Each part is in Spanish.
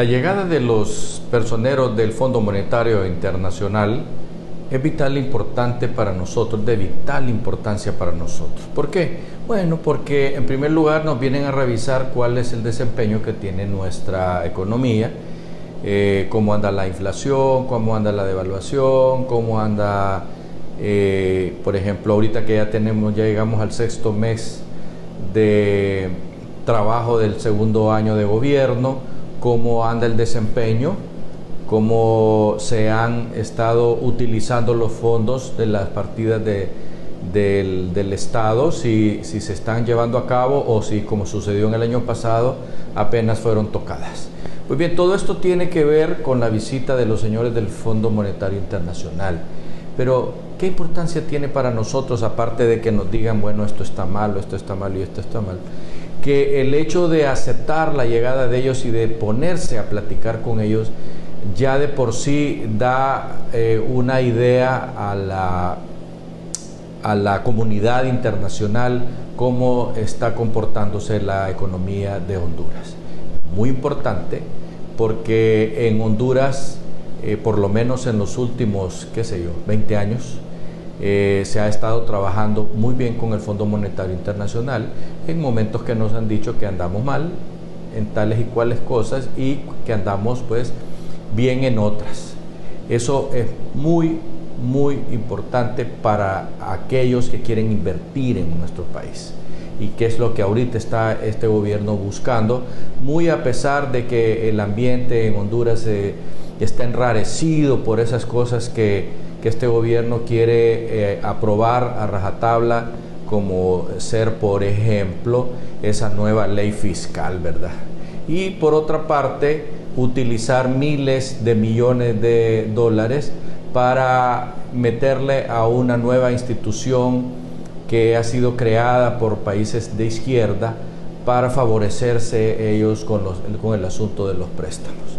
La llegada de los personeros del Fondo Monetario Internacional es vital e importante para nosotros, de vital importancia para nosotros. ¿Por qué? Bueno, porque en primer lugar nos vienen a revisar cuál es el desempeño que tiene nuestra economía, eh, cómo anda la inflación, cómo anda la devaluación, cómo anda, eh, por ejemplo, ahorita que ya tenemos, ya llegamos al sexto mes de trabajo del segundo año de gobierno, cómo anda el desempeño, cómo se han estado utilizando los fondos de las partidas del, Estado, si, si, se están llevando a cabo o si, como sucedió en el año pasado, apenas fueron tocadas. Pues bien, todo esto tiene que ver con la visita de los señores del Fondo Monetario Internacional. Pero, ¿qué importancia tiene para nosotros, aparte de que nos digan, bueno, esto está mal, esto está mal y esto está mal? Que el hecho de aceptar la llegada de ellos y de ponerse a platicar con ellos ya de por sí da eh, una idea a la, a la comunidad internacional cómo está comportándose la economía de Honduras. Muy importante porque en Honduras, eh, por lo menos en los últimos, qué sé yo, 20 años, eh, se ha estado trabajando muy bien con el Fondo Monetario Internacional en momentos que nos han dicho que andamos mal en tales y cuales cosas y que andamos pues bien en otras. Eso es muy, muy importante para aquellos que quieren invertir en nuestro país y qué es lo que ahorita está este gobierno buscando, muy a pesar de que el ambiente en Honduras eh, está enrarecido por esas cosas que, este gobierno quiere eh, aprobar a rajatabla, como ser, por ejemplo, esa nueva ley fiscal, ¿verdad? Y por otra parte, utilizar miles de millones de dólares para meterle a una nueva institución que ha sido creada por países de izquierda para favorecerse ellos con, los, con el asunto de los préstamos.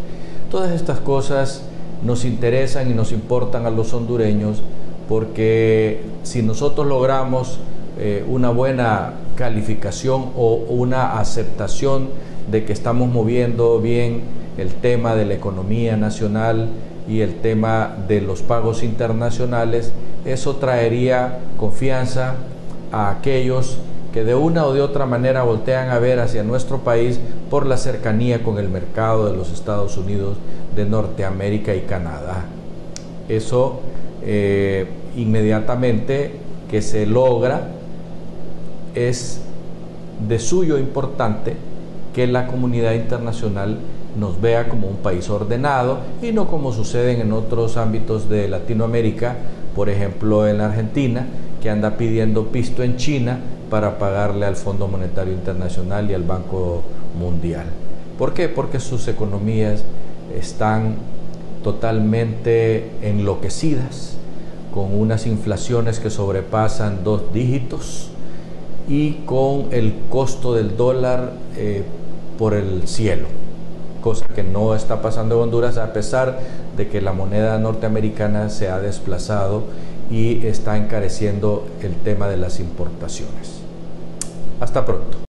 Todas estas cosas nos interesan y nos importan a los hondureños porque si nosotros logramos eh, una buena calificación o una aceptación de que estamos moviendo bien el tema de la economía nacional y el tema de los pagos internacionales, eso traería confianza a aquellos que de una o de otra manera voltean a ver hacia nuestro país por la cercanía con el mercado de los Estados Unidos de Norteamérica y Canadá. Eso eh, inmediatamente que se logra es de suyo importante que la comunidad internacional nos vea como un país ordenado y no como sucede en otros ámbitos de Latinoamérica, por ejemplo en la Argentina, que anda pidiendo pisto en China para pagarle al Fondo Monetario Internacional y al Banco Mundial. ¿Por qué? Porque sus economías están totalmente enloquecidas, con unas inflaciones que sobrepasan dos dígitos y con el costo del dólar eh, por el cielo cosa que no está pasando en Honduras a pesar de que la moneda norteamericana se ha desplazado y está encareciendo el tema de las importaciones. Hasta pronto.